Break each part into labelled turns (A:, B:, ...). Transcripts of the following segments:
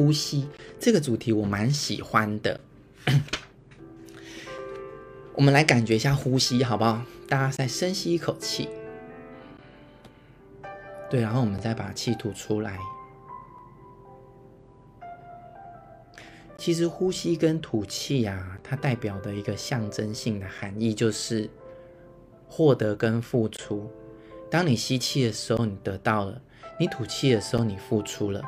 A: 呼吸这个主题，我蛮喜欢的。我们来感觉一下呼吸，好不好？大家再深吸一口气，对，然后我们再把气吐出来。其实呼吸跟吐气呀，它代表的一个象征性的含义就是获得跟付出。当你吸气的时候，你得到了；你吐气的时候，你付出了。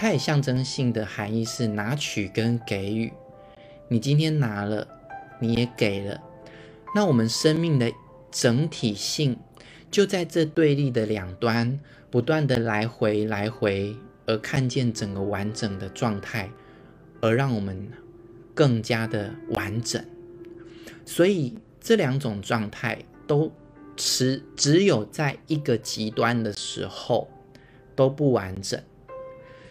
A: 它也象征性的含义是拿取跟给予。你今天拿了，你也给了。那我们生命的整体性就在这对立的两端不断的来回来回，而看见整个完整的状态。而让我们更加的完整，所以这两种状态都持只有在一个极端的时候都不完整，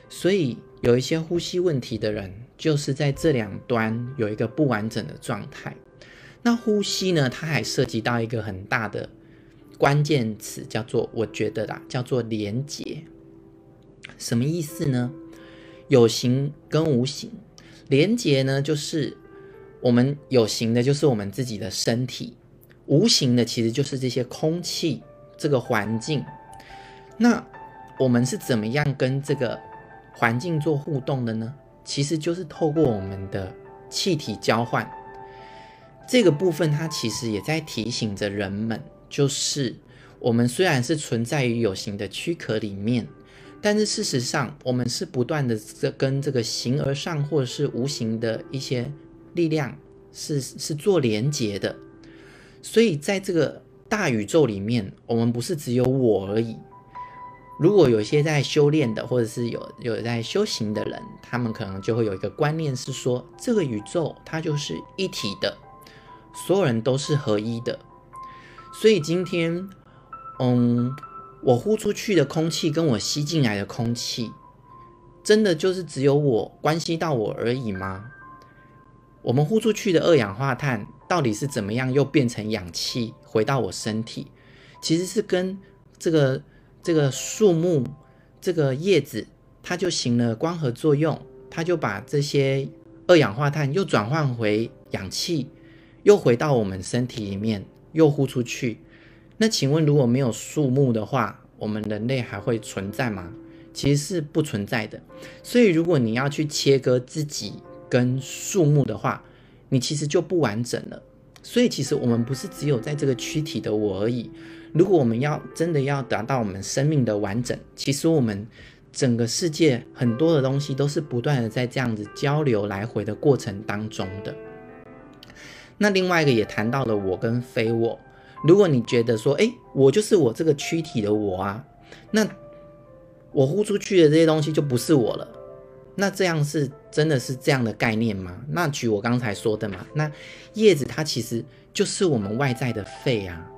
A: 所以有一些呼吸问题的人，就是在这两端有一个不完整的状态。那呼吸呢，它还涉及到一个很大的关键词，叫做我觉得啦，叫做连接。什么意思呢？有形跟无形，连接呢，就是我们有形的，就是我们自己的身体；无形的，其实就是这些空气、这个环境。那我们是怎么样跟这个环境做互动的呢？其实就是透过我们的气体交换。这个部分，它其实也在提醒着人们，就是我们虽然是存在于有形的躯壳里面。但是事实上，我们是不断的在跟这个形而上或者是无形的一些力量是是做连接的。所以在这个大宇宙里面，我们不是只有我而已。如果有些在修炼的，或者是有有在修行的人，他们可能就会有一个观念是说，这个宇宙它就是一体的，所有人都是合一的。所以今天，嗯。我呼出去的空气跟我吸进来的空气，真的就是只有我关系到我而已吗？我们呼出去的二氧化碳到底是怎么样又变成氧气回到我身体？其实是跟这个这个树木这个叶子，它就行了光合作用，它就把这些二氧化碳又转换回氧气，又回到我们身体里面，又呼出去。那请问，如果没有树木的话，我们人类还会存在吗？其实是不存在的。所以，如果你要去切割自己跟树木的话，你其实就不完整了。所以，其实我们不是只有在这个躯体的我而已。如果我们要真的要达到我们生命的完整，其实我们整个世界很多的东西都是不断的在这样子交流来回的过程当中的。那另外一个也谈到了我跟非我。如果你觉得说，哎，我就是我这个躯体的我啊，那我呼出去的这些东西就不是我了，那这样是真的是这样的概念吗？那举我刚才说的嘛，那叶子它其实就是我们外在的肺啊。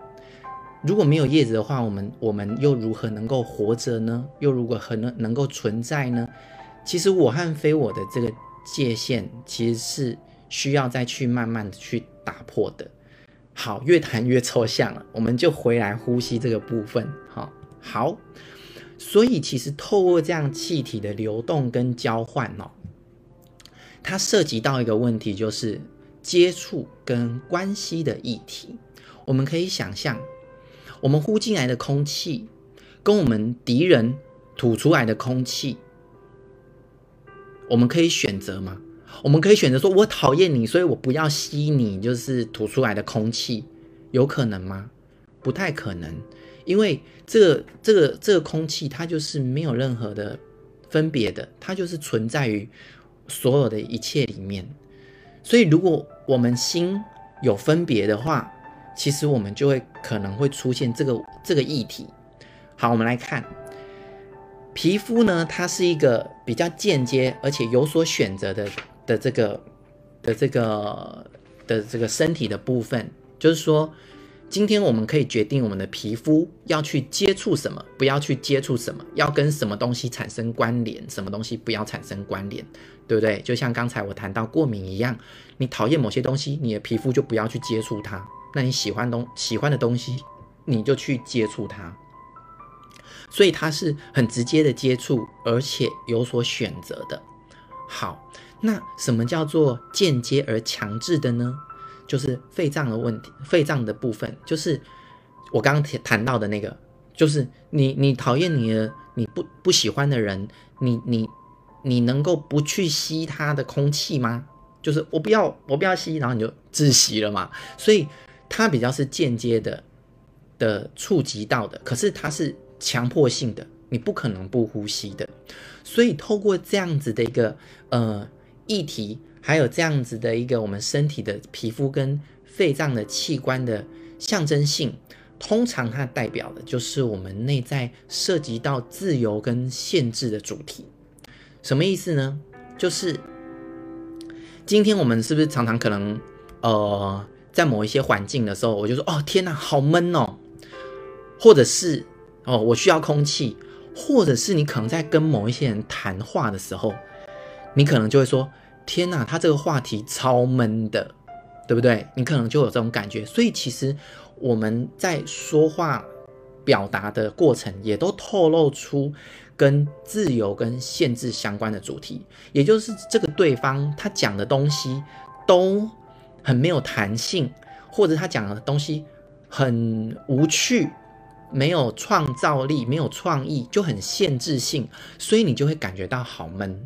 A: 如果没有叶子的话，我们我们又如何能够活着呢？又如何能能够存在呢？其实我和非我的这个界限，其实是需要再去慢慢的去打破的。好，越谈越抽象了，我们就回来呼吸这个部分。好，好，所以其实透过这样气体的流动跟交换哦，它涉及到一个问题，就是接触跟关系的议题。我们可以想象，我们呼进来的空气，跟我们敌人吐出来的空气，我们可以选择吗？我们可以选择说，我讨厌你，所以我不要吸你，就是吐出来的空气，有可能吗？不太可能，因为这个这个这个空气它就是没有任何的分别的，它就是存在于所有的一切里面。所以，如果我们心有分别的话，其实我们就会可能会出现这个这个议题。好，我们来看。皮肤呢，它是一个比较间接而且有所选择的的这个的这个的这个身体的部分，就是说，今天我们可以决定我们的皮肤要去接触什么，不要去接触什么，要跟什么东西产生关联，什么东西不要产生关联，对不对？就像刚才我谈到过敏一样，你讨厌某些东西，你的皮肤就不要去接触它；那你喜欢东喜欢的东西，你就去接触它。所以它是很直接的接触，而且有所选择的。好，那什么叫做间接而强制的呢？就是肺脏的问题，肺脏的部分，就是我刚刚谈到的那个，就是你你讨厌你的你不不喜欢的人，你你你能够不去吸他的空气吗？就是我不要我不要吸，然后你就窒息了嘛。所以它比较是间接的的触及到的，可是它是强迫性的，你不可能不呼吸的。所以，透过这样子的一个呃议题，还有这样子的一个我们身体的皮肤跟肺脏的器官的象征性，通常它代表的就是我们内在涉及到自由跟限制的主题。什么意思呢？就是今天我们是不是常常可能呃在某一些环境的时候，我就说哦天哪，好闷哦，或者是哦我需要空气。或者是你可能在跟某一些人谈话的时候，你可能就会说：“天哪，他这个话题超闷的，对不对？”你可能就有这种感觉。所以其实我们在说话表达的过程，也都透露出跟自由跟限制相关的主题，也就是这个对方他讲的东西都很没有弹性，或者他讲的东西很无趣。没有创造力，没有创意，就很限制性，所以你就会感觉到好闷。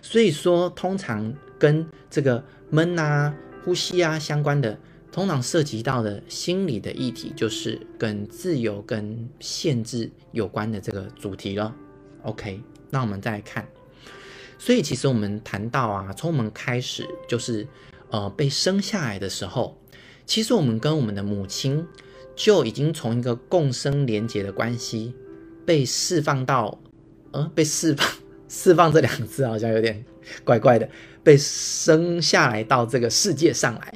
A: 所以说，通常跟这个闷啊、呼吸啊相关的，通常涉及到的心理的议题，就是跟自由跟限制有关的这个主题了。OK，那我们再来看。所以其实我们谈到啊，从我们开始就是呃被生下来的时候，其实我们跟我们的母亲。就已经从一个共生连结的关系被释放到，呃，被释放，释放这两个字好像有点怪怪的，被生下来到这个世界上来，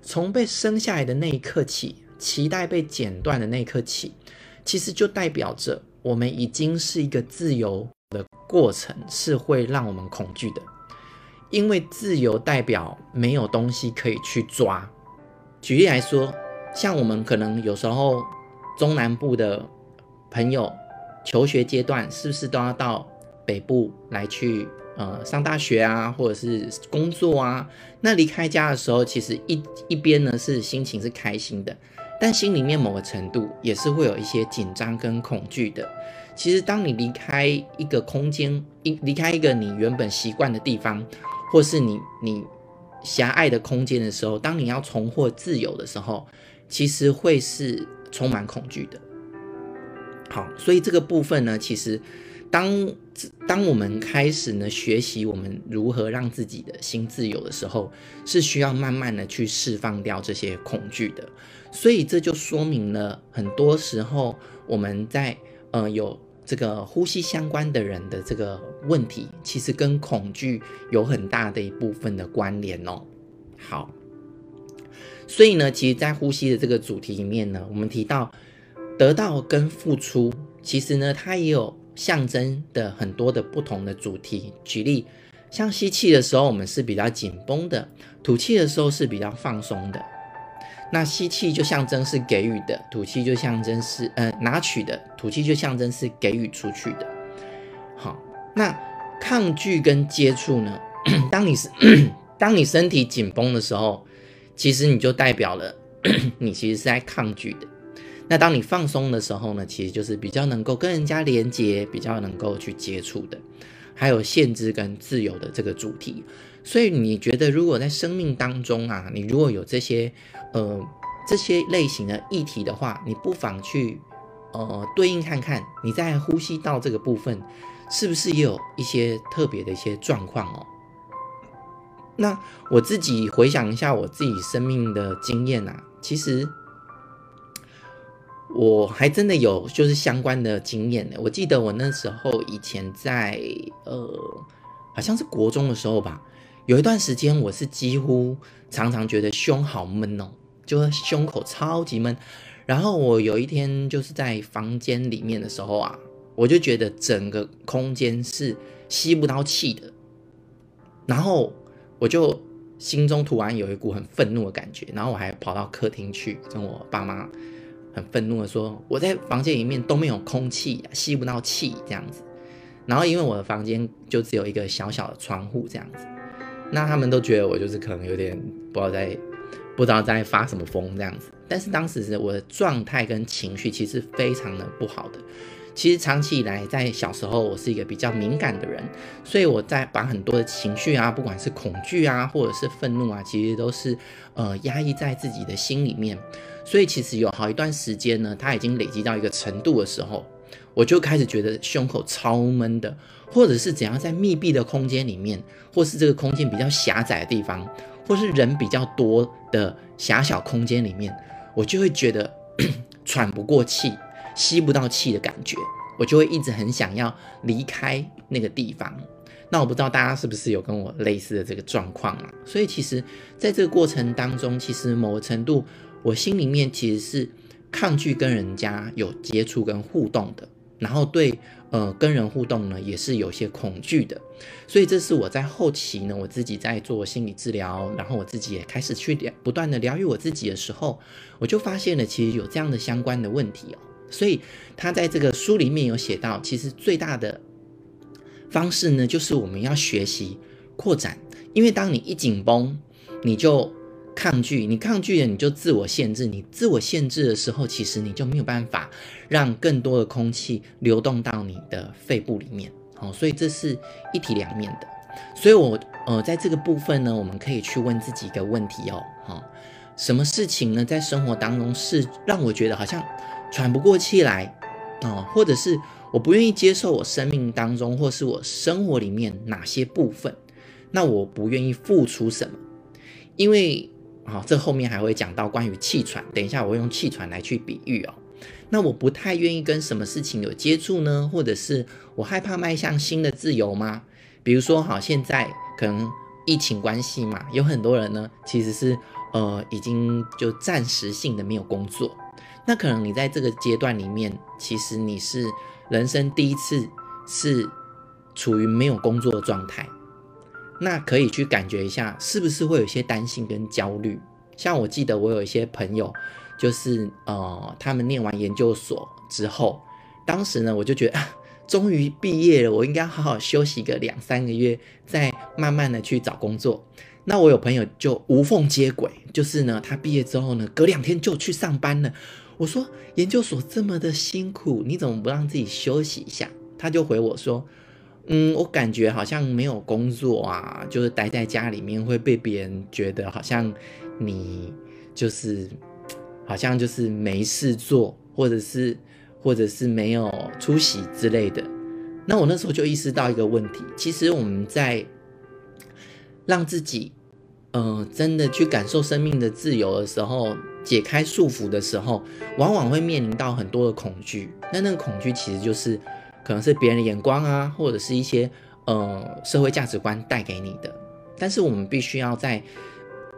A: 从被生下来的那一刻起，脐带被剪断的那一刻起，其实就代表着我们已经是一个自由的过程，是会让我们恐惧的，因为自由代表没有东西可以去抓。举例来说。像我们可能有时候中南部的朋友求学阶段，是不是都要到北部来去呃上大学啊，或者是工作啊？那离开家的时候，其实一一边呢是心情是开心的，但心里面某个程度也是会有一些紧张跟恐惧的。其实当你离开一个空间，一离开一个你原本习惯的地方，或是你你狭隘的空间的时候，当你要重获自由的时候。其实会是充满恐惧的。好，所以这个部分呢，其实当当我们开始呢学习我们如何让自己的心自由的时候，是需要慢慢的去释放掉这些恐惧的。所以这就说明了很多时候我们在呃有这个呼吸相关的人的这个问题，其实跟恐惧有很大的一部分的关联哦。好。所以呢，其实，在呼吸的这个主题里面呢，我们提到得到跟付出，其实呢，它也有象征的很多的不同的主题。举例，像吸气的时候，我们是比较紧绷的；吐气的时候是比较放松的。那吸气就象征是给予的，吐气就象征是呃拿取的，吐气就象征是给予出去的。好，那抗拒跟接触呢？当你是 当你身体紧绷的时候。其实你就代表了，你其实是在抗拒的。那当你放松的时候呢，其实就是比较能够跟人家连接，比较能够去接触的，还有限制跟自由的这个主题。所以你觉得，如果在生命当中啊，你如果有这些呃这些类型的议题的话，你不妨去呃对应看看，你在呼吸道这个部分是不是也有一些特别的一些状况哦。那我自己回想一下我自己生命的经验啊，其实我还真的有就是相关的经验呢。我记得我那时候以前在呃，好像是国中的时候吧，有一段时间我是几乎常常觉得胸好闷哦，就胸口超级闷。然后我有一天就是在房间里面的时候啊，我就觉得整个空间是吸不到气的，然后。我就心中突然有一股很愤怒的感觉，然后我还跑到客厅去跟我爸妈很愤怒的说：“我在房间里面都没有空气，吸不到气这样子。”然后因为我的房间就只有一个小小的窗户这样子，那他们都觉得我就是可能有点不知道在不知道在发什么疯这样子。但是当时是我的状态跟情绪其实非常的不好的。其实长期以来，在小时候我是一个比较敏感的人，所以我在把很多的情绪啊，不管是恐惧啊，或者是愤怒啊，其实都是呃压抑在自己的心里面。所以其实有好一段时间呢，它已经累积到一个程度的时候，我就开始觉得胸口超闷的，或者是怎样在密闭的空间里面，或是这个空间比较狭窄的地方，或是人比较多的狭小空间里面，我就会觉得 喘不过气。吸不到气的感觉，我就会一直很想要离开那个地方。那我不知道大家是不是有跟我类似的这个状况啊？所以其实在这个过程当中，其实某个程度，我心里面其实是抗拒跟人家有接触跟互动的，然后对呃跟人互动呢也是有些恐惧的。所以这是我在后期呢，我自己在做心理治疗，然后我自己也开始去不断的疗愈我自己的时候，我就发现了其实有这样的相关的问题哦。所以他在这个书里面有写到，其实最大的方式呢，就是我们要学习扩展。因为当你一紧绷，你就抗拒，你抗拒了，你就自我限制。你自我限制的时候，其实你就没有办法让更多的空气流动到你的肺部里面。好，所以这是一体两面的。所以我呃，在这个部分呢，我们可以去问自己一个问题哦，哈，什么事情呢，在生活当中是让我觉得好像。喘不过气来，哦，或者是我不愿意接受我生命当中，或是我生活里面哪些部分，那我不愿意付出什么，因为啊、哦，这后面还会讲到关于气喘，等一下我会用气喘来去比喻哦。那我不太愿意跟什么事情有接触呢？或者是我害怕迈向新的自由吗？比如说，好，现在可能疫情关系嘛，有很多人呢，其实是呃，已经就暂时性的没有工作。那可能你在这个阶段里面，其实你是人生第一次是处于没有工作的状态，那可以去感觉一下，是不是会有些担心跟焦虑？像我记得我有一些朋友，就是呃，他们念完研究所之后，当时呢，我就觉得，终于毕业了，我应该好好休息个两三个月，再慢慢的去找工作。那我有朋友就无缝接轨，就是呢，他毕业之后呢，隔两天就去上班了。我说研究所这么的辛苦，你怎么不让自己休息一下？他就回我说，嗯，我感觉好像没有工作啊，就是待在家里面会被别人觉得好像你就是好像就是没事做，或者是或者是没有出息之类的。那我那时候就意识到一个问题，其实我们在让自己。呃，真的去感受生命的自由的时候，解开束缚的时候，往往会面临到很多的恐惧。那那个恐惧其实就是，可能是别人的眼光啊，或者是一些呃社会价值观带给你的。但是我们必须要在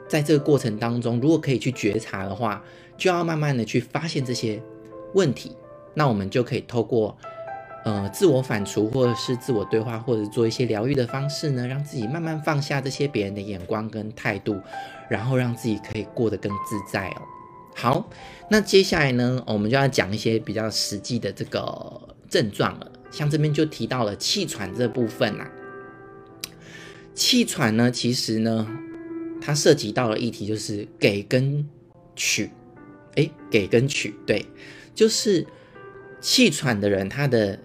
A: 在这个过程当中，如果可以去觉察的话，就要慢慢的去发现这些问题。那我们就可以透过。呃，自我反刍，或者是自我对话，或者做一些疗愈的方式呢，让自己慢慢放下这些别人的眼光跟态度，然后让自己可以过得更自在哦。好，那接下来呢，我们就要讲一些比较实际的这个症状了。像这边就提到了气喘这部分啊，气喘呢，其实呢，它涉及到了议题就是给跟取，诶，给跟取，对，就是气喘的人他的。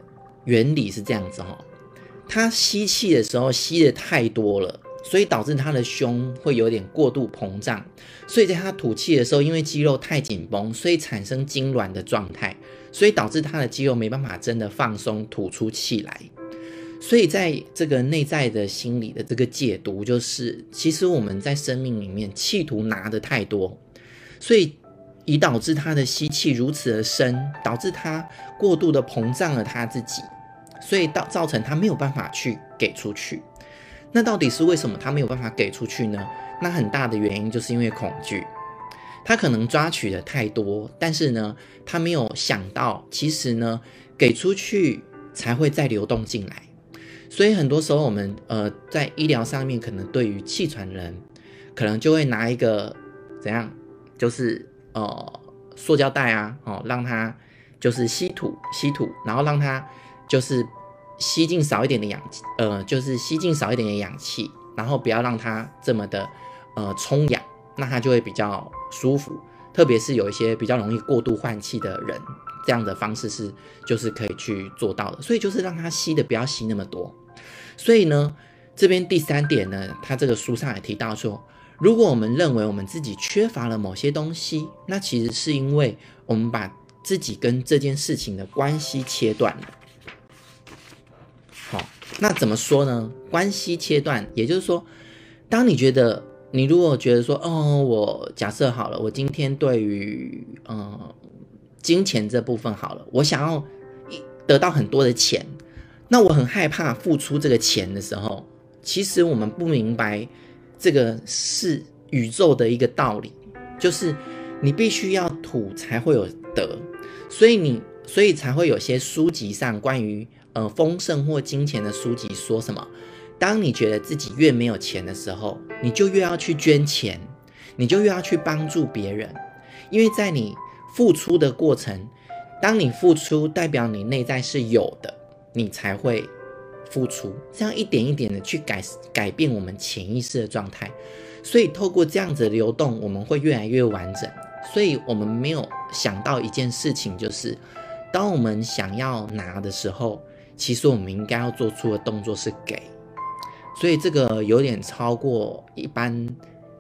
A: 原理是这样子哈，他吸气的时候吸的太多了，所以导致他的胸会有点过度膨胀，所以在他吐气的时候，因为肌肉太紧绷，所以产生痉挛的状态，所以导致他的肌肉没办法真的放松吐出气来。所以在这个内在的心理的这个解读，就是其实我们在生命里面企图拿的太多，所以。以导致他的吸气如此的深，导致他过度的膨胀了他自己，所以到造成他没有办法去给出去。那到底是为什么他没有办法给出去呢？那很大的原因就是因为恐惧，他可能抓取的太多，但是呢，他没有想到，其实呢，给出去才会再流动进来。所以很多时候我们呃在医疗上面，可能对于气喘人，可能就会拿一个怎样，就是。呃，塑胶袋啊，哦，让它就是吸吐吸吐，然后让它就是吸进少一点的氧气，呃，就是吸进少一点的氧气，然后不要让它这么的呃充氧，那他就会比较舒服。特别是有一些比较容易过度换气的人，这样的方式是就是可以去做到的。所以就是让他吸的不要吸那么多。所以呢，这边第三点呢，他这个书上也提到说，如果我们认为我们自己缺乏了某些东西，那其实是因为我们把自己跟这件事情的关系切断了。好，那怎么说呢？关系切断，也就是说，当你觉得你如果觉得说，哦，我假设好了，我今天对于嗯金钱这部分好了，我想要得到很多的钱，那我很害怕付出这个钱的时候，其实我们不明白这个是宇宙的一个道理，就是你必须要土才会有得。所以你，所以才会有些书籍上关于呃丰盛或金钱的书籍说什么？当你觉得自己越没有钱的时候，你就越要去捐钱，你就越要去帮助别人，因为在你付出的过程，当你付出代表你内在是有的，你才会付出，这样一点一点的去改改变我们潜意识的状态。所以透过这样子的流动，我们会越来越完整。所以我们没有想到一件事情，就是当我们想要拿的时候，其实我们应该要做出的动作是给。所以这个有点超过一般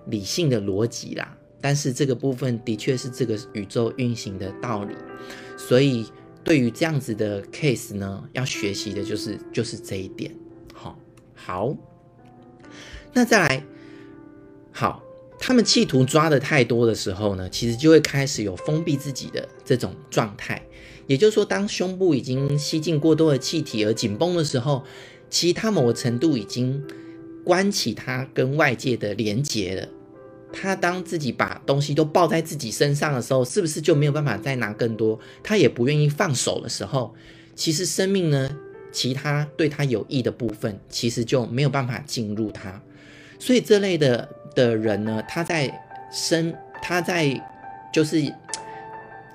A: 理性的逻辑啦，但是这个部分的确是这个宇宙运行的道理。所以对于这样子的 case 呢，要学习的就是就是这一点。好，好，那再来，好。他们企图抓得太多的时候呢，其实就会开始有封闭自己的这种状态。也就是说，当胸部已经吸进过多的气体而紧绷的时候，其实它某个程度已经关起他跟外界的连接了。他当自己把东西都抱在自己身上的时候，是不是就没有办法再拿更多？他也不愿意放手的时候，其实生命呢，其他对他有益的部分，其实就没有办法进入他。所以这类的。的人呢，他在生，他在就是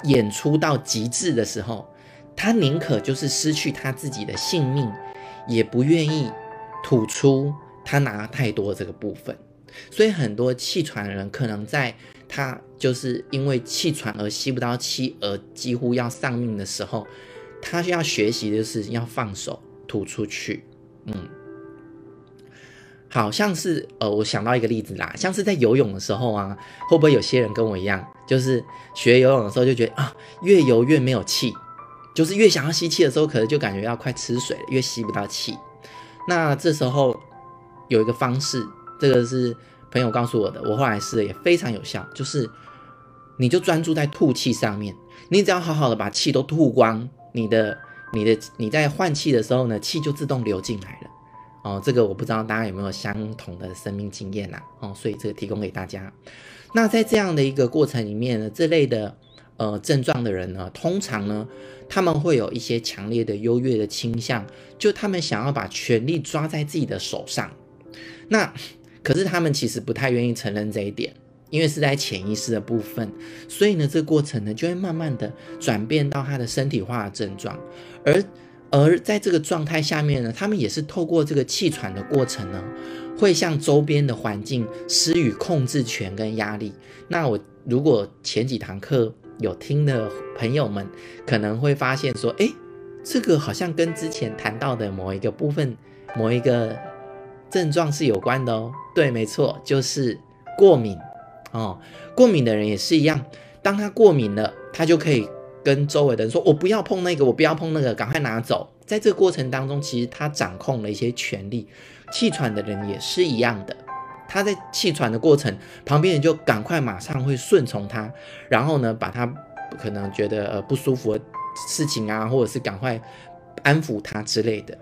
A: 演出到极致的时候，他宁可就是失去他自己的性命，也不愿意吐出他拿太多这个部分。所以很多气喘的人，可能在他就是因为气喘而吸不到气，而几乎要丧命的时候，他需要学习的是要放手吐出去，嗯。好像是呃，我想到一个例子啦，像是在游泳的时候啊，会不会有些人跟我一样，就是学游泳的时候就觉得啊，越游越没有气，就是越想要吸气的时候，可能就感觉要快吃水了，越吸不到气。那这时候有一个方式，这个是朋友告诉我的，我后来试了也非常有效，就是你就专注在吐气上面，你只要好好的把气都吐光，你的你的你在换气的时候呢，气就自动流进来了。哦，这个我不知道大家有没有相同的生命经验呐、啊？哦，所以这个提供给大家。那在这样的一个过程里面呢，这类的呃症状的人呢，通常呢，他们会有一些强烈的优越的倾向，就他们想要把权力抓在自己的手上。那可是他们其实不太愿意承认这一点，因为是在潜意识的部分，所以呢，这个过程呢就会慢慢的转变到他的身体化的症状，而。而在这个状态下面呢，他们也是透过这个气喘的过程呢，会向周边的环境施予控制权跟压力。那我如果前几堂课有听的朋友们，可能会发现说，诶，这个好像跟之前谈到的某一个部分、某一个症状是有关的哦。对，没错，就是过敏哦。过敏的人也是一样，当他过敏了，他就可以。跟周围的人说：“我不要碰那个，我不要碰那个，赶快拿走。”在这个过程当中，其实他掌控了一些权利。气喘的人也是一样的，他在气喘的过程，旁边人就赶快马上会顺从他，然后呢，把他可能觉得呃不舒服的事情啊，或者是赶快安抚他之类的。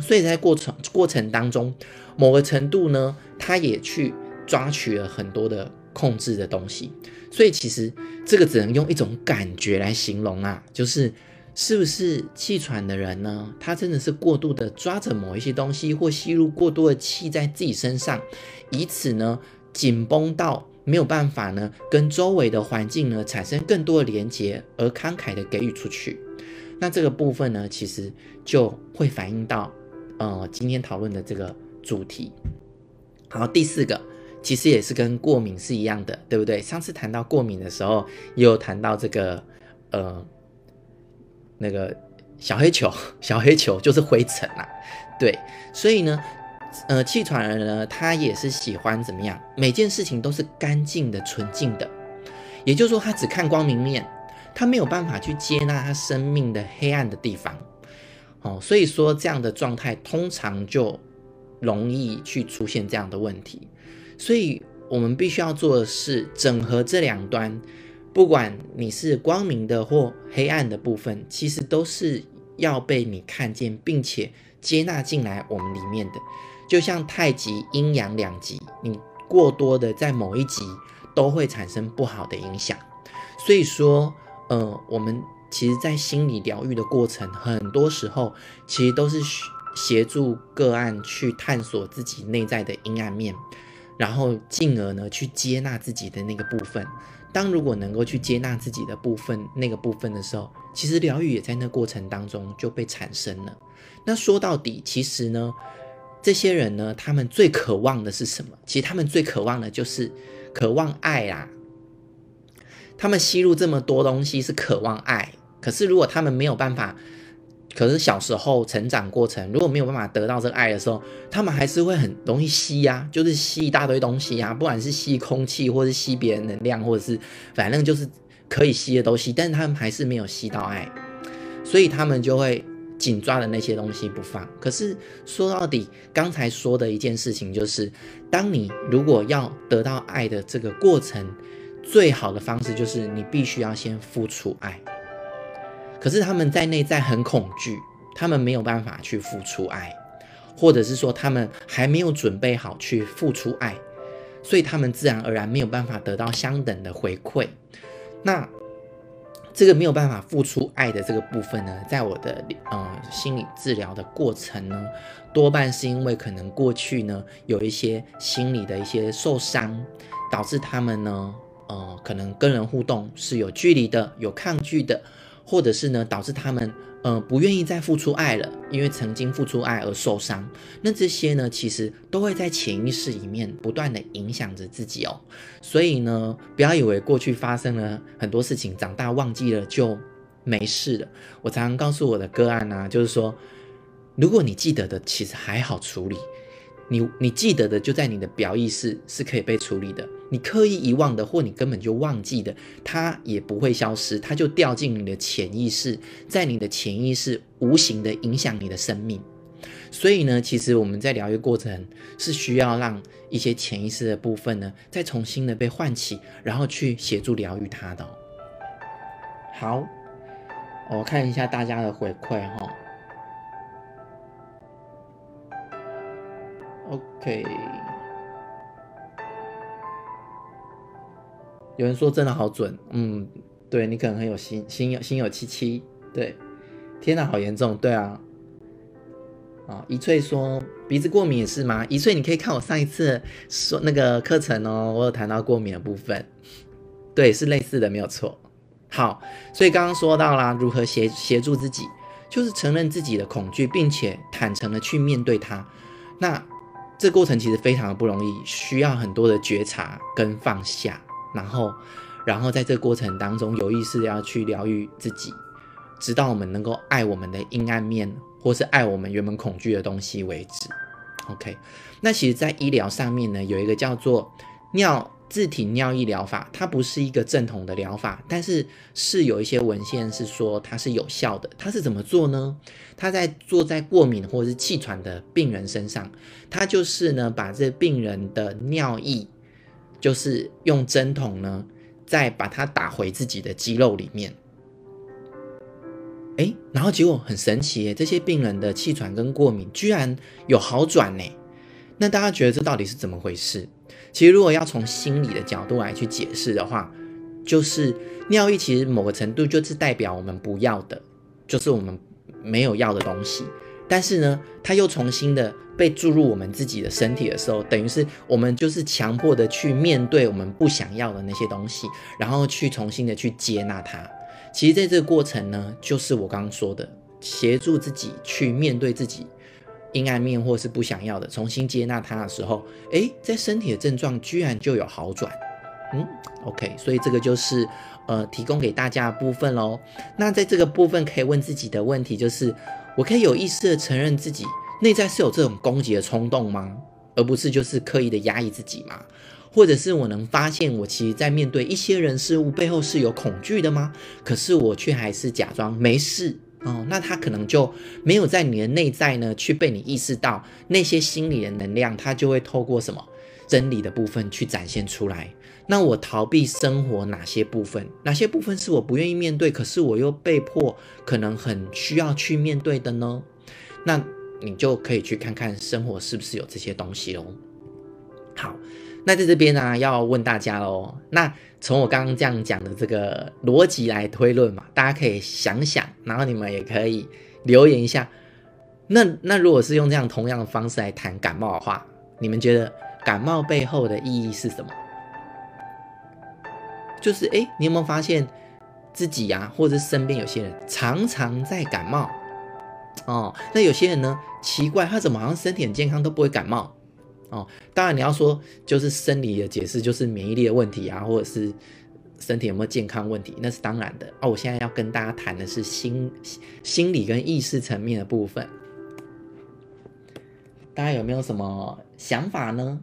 A: 所以在过程过程当中，某个程度呢，他也去抓取了很多的控制的东西。所以其实这个只能用一种感觉来形容啊，就是是不是气喘的人呢？他真的是过度的抓着某一些东西，或吸入过多的气在自己身上，以此呢紧绷到没有办法呢跟周围的环境呢产生更多的连接，而慷慨的给予出去。那这个部分呢，其实就会反映到呃今天讨论的这个主题。好，第四个其实也是跟过敏是一样的，对不对？上次谈到过敏的时候，也有谈到这个呃那个小黑球，小黑球就是灰尘啊，对，所以呢。呃，气喘人呢，他也是喜欢怎么样？每件事情都是干净的、纯净的，也就是说，他只看光明面，他没有办法去接纳他生命的黑暗的地方。哦，所以说这样的状态通常就容易去出现这样的问题。所以我们必须要做的是整合这两端，不管你是光明的或黑暗的部分，其实都是要被你看见，并且接纳进来我们里面的。就像太极阴阳两极，你过多的在某一极都会产生不好的影响。所以说，呃，我们其实，在心理疗愈的过程，很多时候其实都是协助个案去探索自己内在的阴暗面，然后进而呢去接纳自己的那个部分。当如果能够去接纳自己的部分那个部分的时候，其实疗愈也在那过程当中就被产生了。那说到底，其实呢。这些人呢，他们最渴望的是什么？其实他们最渴望的就是渴望爱啦。他们吸入这么多东西是渴望爱，可是如果他们没有办法，可是小时候成长过程如果没有办法得到这个爱的时候，他们还是会很容易吸呀，就是吸一大堆东西呀，不管是吸空气，或是吸别人能量，或者是反正就是可以吸的东西，但是他们还是没有吸到爱，所以他们就会。紧抓的那些东西不放，可是说到底，刚才说的一件事情就是，当你如果要得到爱的这个过程，最好的方式就是你必须要先付出爱。可是他们在内在很恐惧，他们没有办法去付出爱，或者是说他们还没有准备好去付出爱，所以他们自然而然没有办法得到相等的回馈。那。这个没有办法付出爱的这个部分呢，在我的呃心理治疗的过程呢，多半是因为可能过去呢有一些心理的一些受伤，导致他们呢呃可能跟人互动是有距离的、有抗拒的，或者是呢导致他们。呃，不愿意再付出爱了，因为曾经付出爱而受伤。那这些呢，其实都会在潜意识里面不断的影响着自己哦。所以呢，不要以为过去发生了很多事情，长大忘记了就没事了。我常常告诉我的个案啊，就是说，如果你记得的，其实还好处理。你你记得的就在你的表意识是可以被处理的，你刻意遗忘的或你根本就忘记的，它也不会消失，它就掉进你的潜意识，在你的潜意识无形的影响你的生命。所以呢，其实我们在疗愈过程是需要让一些潜意识的部分呢，再重新的被唤起，然后去协助疗愈它的。好，我看一下大家的回馈哈。OK，有人说真的好准，嗯，对，你可能很有心心有心有戚戚，对，天哪，好严重，对啊，啊，一翠说鼻子过敏也是吗？一翠，你可以看我上一次说那个课程哦，我有谈到过敏的部分，对，是类似的，没有错。好，所以刚刚说到啦，如何协协助自己，就是承认自己的恐惧，并且坦诚的去面对它，那。这过程其实非常的不容易，需要很多的觉察跟放下，然后，然后在这个过程当中有意识的要去疗愈自己，直到我们能够爱我们的阴暗面，或是爱我们原本恐惧的东西为止。OK，那其实，在医疗上面呢，有一个叫做尿。自体尿液疗法，它不是一个正统的疗法，但是是有一些文献是说它是有效的。它是怎么做呢？它在做在过敏或者是气喘的病人身上，它就是呢把这病人的尿液，就是用针筒呢再把它打回自己的肌肉里面。诶，然后结果很神奇耶，这些病人的气喘跟过敏居然有好转呢。那大家觉得这到底是怎么回事？其实，如果要从心理的角度来去解释的话，就是尿液其实某个程度就是代表我们不要的，就是我们没有要的东西。但是呢，它又重新的被注入我们自己的身体的时候，等于是我们就是强迫的去面对我们不想要的那些东西，然后去重新的去接纳它。其实在这个过程呢，就是我刚刚说的，协助自己去面对自己阴暗面或是不想要的，重新接纳它的时候，诶，在身体的症状居然就有好转。嗯，OK，所以这个就是呃提供给大家的部分喽。那在这个部分可以问自己的问题就是，我可以有意识的承认自己内在是有这种攻击的冲动吗？而不是就是刻意的压抑自己吗？或者是我能发现我其实在面对一些人事物背后是有恐惧的吗？可是我却还是假装没事哦，那他可能就没有在你的内在呢去被你意识到那些心理的能量，它就会透过什么真理的部分去展现出来。那我逃避生活哪些部分？哪些部分是我不愿意面对，可是我又被迫可能很需要去面对的呢？那你就可以去看看生活是不是有这些东西喽。好，那在这边呢、要问大家喽。那从我刚刚这样讲的这个逻辑来推论嘛，大家可以想想，然后你们也可以留言一下。那那如果是用这样同样的方式来谈感冒的话，你们觉得感冒背后的意义是什么？就是哎，你有没有发现自己呀、或者是身边有些人常常在感冒哦？那有些人呢，奇怪，他怎么好像身体很健康都不会感冒哦？当然你要说就是生理的解释，就是免疫力的问题啊，或者是身体有没有健康问题，那是当然的哦。我现在要跟大家谈的是心心理跟意识层面的部分，大家有没有什么想法呢？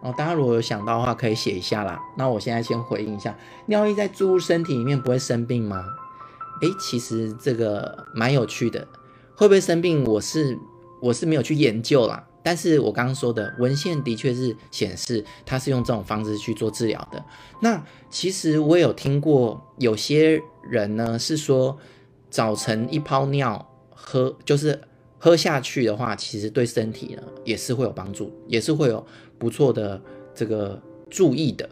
A: 哦，大家如果有想到的话，可以写一下啦。那我现在先回应一下，尿液在注入身体里面不会生病吗？诶，其实这个蛮有趣的，会不会生病？我是我是没有去研究啦。但是我刚刚说的文献的确是显示，它是用这种方式去做治疗的。那其实我有听过有些人呢，是说早晨一泡尿喝，就是喝下去的话，其实对身体呢也是会有帮助，也是会有。不错的这个注意的，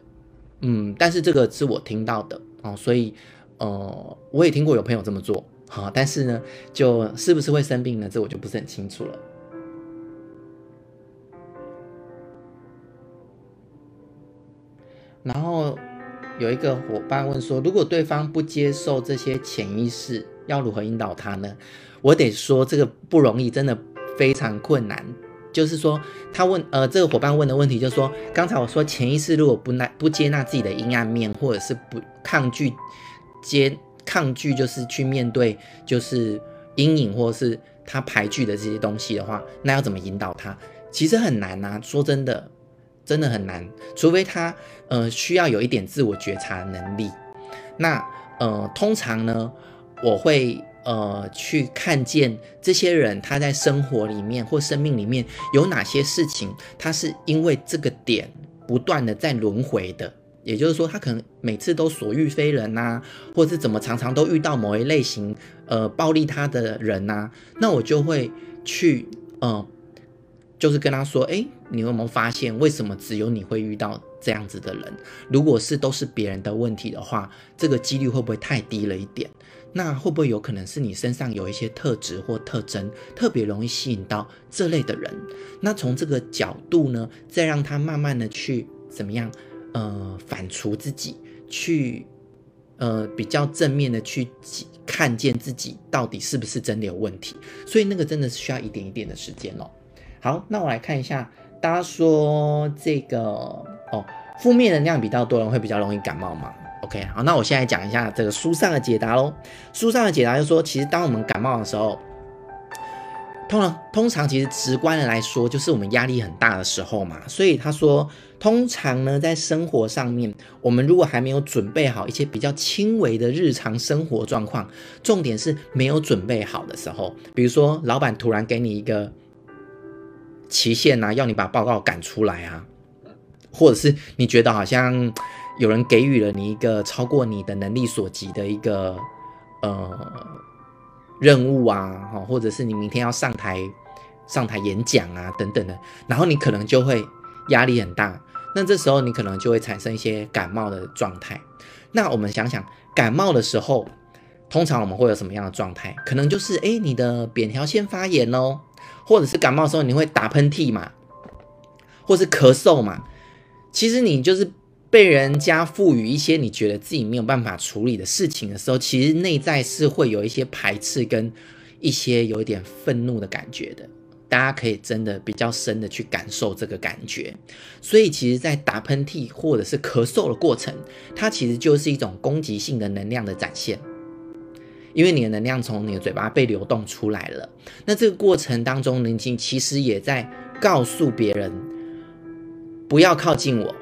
A: 嗯，但是这个是我听到的哦，所以呃，我也听过有朋友这么做，哈，但是呢，就是不是会生病呢？这我就不是很清楚了。然后有一个伙伴问说，如果对方不接受这些潜意识，要如何引导他呢？我得说这个不容易，真的非常困难。就是说，他问，呃，这个伙伴问的问题，就是说，刚才我说潜意识如果不耐不接纳自己的阴暗面，或者是不抗拒接抗拒，就是去面对就是阴影，或者是他排拒的这些东西的话，那要怎么引导他？其实很难啊，说真的，真的很难，除非他呃需要有一点自我觉察能力。那呃，通常呢，我会。呃，去看见这些人他在生活里面或生命里面有哪些事情，他是因为这个点不断的在轮回的，也就是说，他可能每次都所遇非人呐、或者是怎么常常都遇到某一类型呃暴力他的人呐、那我就会去呃，就是跟他说，哎，你有没有发现为什么只有你会遇到这样子的人？如果是都是别人的问题的话，这个几率会不会太低了一点？那会不会有可能是你身上有一些特质或特征，特别容易吸引到这类的人？那从这个角度呢，再让他慢慢的去怎么样？呃，反刍自己，去呃比较正面的去看见自己到底是不是真的有问题。所以那个真的是需要一点一点的时间哦。好，那我来看一下，大家说这个哦，负面能量比较多人会比较容易感冒吗？OK，好，那我现在讲一下这个书上的解答喽。书上的解答就是说，其实当我们感冒的时候，通常通常其实直观的来说，就是我们压力很大的时候嘛。所以他说，通常呢，在生活上面，我们如果还没有准备好一些比较轻微的日常生活状况，重点是没有准备好的时候，比如说老板突然给你一个期限啊，要你把报告赶出来啊，或者是你觉得好像。有人给予了你一个超过你的能力所及的一个呃任务啊，哈，或者是你明天要上台上台演讲啊等等的，然后你可能就会压力很大，那这时候你可能就会产生一些感冒的状态。那我们想想，感冒的时候，通常我们会有什么样的状态？可能就是诶，你的扁桃腺发炎哦，或者是感冒的时候你会打喷嚏嘛，或是咳嗽嘛，其实你就是被人家赋予一些你觉得自己没有办法处理的事情的时候，其实内在是会有一些排斥跟一些有一点愤怒的感觉的。大家可以真的比较深的去感受这个感觉。所以其实，在打喷嚏或者是咳嗽的过程，它其实就是一种攻击性的能量的展现。因为你的能量从你的嘴巴被流动出来了，那这个过程当中，宁静其实也在告诉别人，不要靠近我，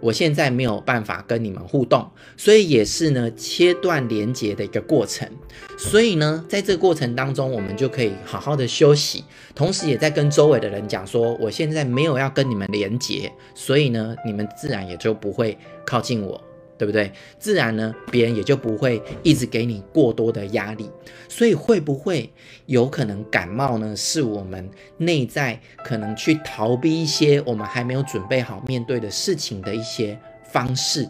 A: 我现在没有办法跟你们互动，所以也是呢切断连接的一个过程。所以呢，在这个过程当中，我们就可以好好的休息，同时也在跟周围的人讲说，我现在没有要跟你们连接，所以呢，你们自然也就不会靠近我。对不对？自然呢，别人也就不会一直给你过多的压力。所以会不会有可能感冒呢？是我们内在可能去逃避一些我们还没有准备好面对的事情的一些方式，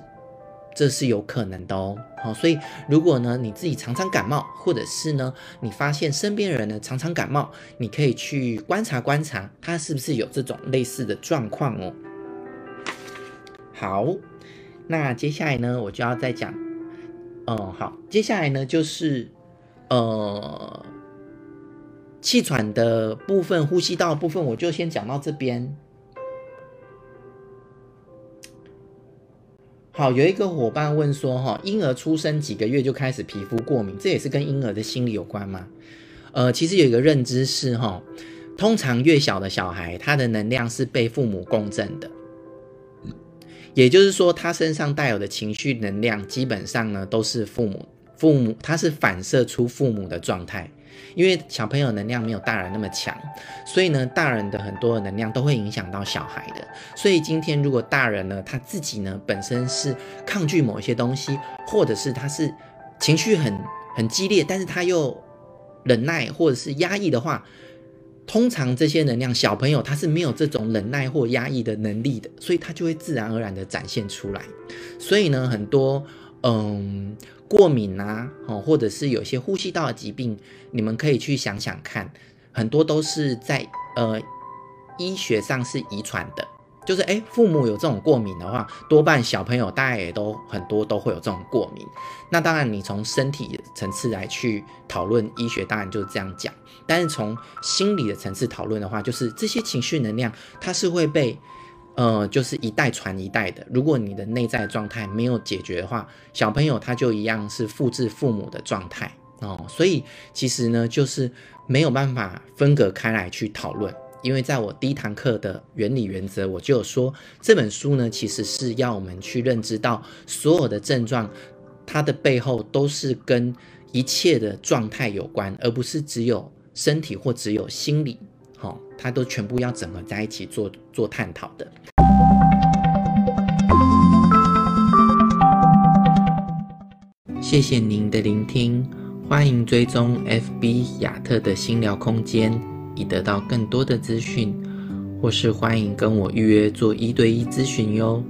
A: 这是有可能的哦。好，所以如果呢你自己常常感冒，或者是呢你发现身边人呢常常感冒，你可以去观察观察他是不是有这种类似的状况哦。好。那接下来呢，我就要再讲，嗯，好，接下来呢就是，呃，气喘的部分，呼吸道的部分，我就先讲到这边。好，有一个伙伴问说，哈，婴儿出生几个月就开始皮肤过敏，这也是跟婴儿的心理有关吗？呃，其实有一个认知是，哈，通常越小的小孩，他的能量是被父母共振的。也就是说，他身上带有的情绪能量，基本上呢都是父母，父母他是反射出父母的状态。因为小朋友能量没有大人那么强，所以呢，大人的很多的能量都会影响到小孩的。所以今天如果大人呢，他自己呢本身是抗拒某一些东西，或者是他是情绪很很激烈，但是他又忍耐或者是压抑的话。通常这些能量，小朋友他是没有这种忍耐或压抑的能力的，所以他就会自然而然的展现出来。所以呢，很多嗯过敏啊，哦，或者是有些呼吸道的疾病，你们可以去想想看，很多都是在呃医学上是遗传的。就是诶，父母有这种过敏的话，多半小朋友大概也都很多都会有这种过敏。那当然，你从身体层次来去讨论医学，当然就是这样讲。但是从心理的层次讨论的话，就是这些情绪能量它是会被呃，就是一代传一代的。如果你的内在状态没有解决的话，小朋友他就一样是复制父母的状态哦。所以其实呢，就是没有办法分隔开来去讨论。因为在我第一堂课的原理原则，我就有说，这本书呢，其实是要我们去认知到所有的症状，它的背后都是跟一切的状态有关，而不是只有身体或只有心理，好，它都全部要整合在一起做做探讨的。谢谢您的聆听，欢迎追踪 FB 亚特的心疗空间。以得到更多的资讯，或是欢迎跟我预约做一对一咨询哟。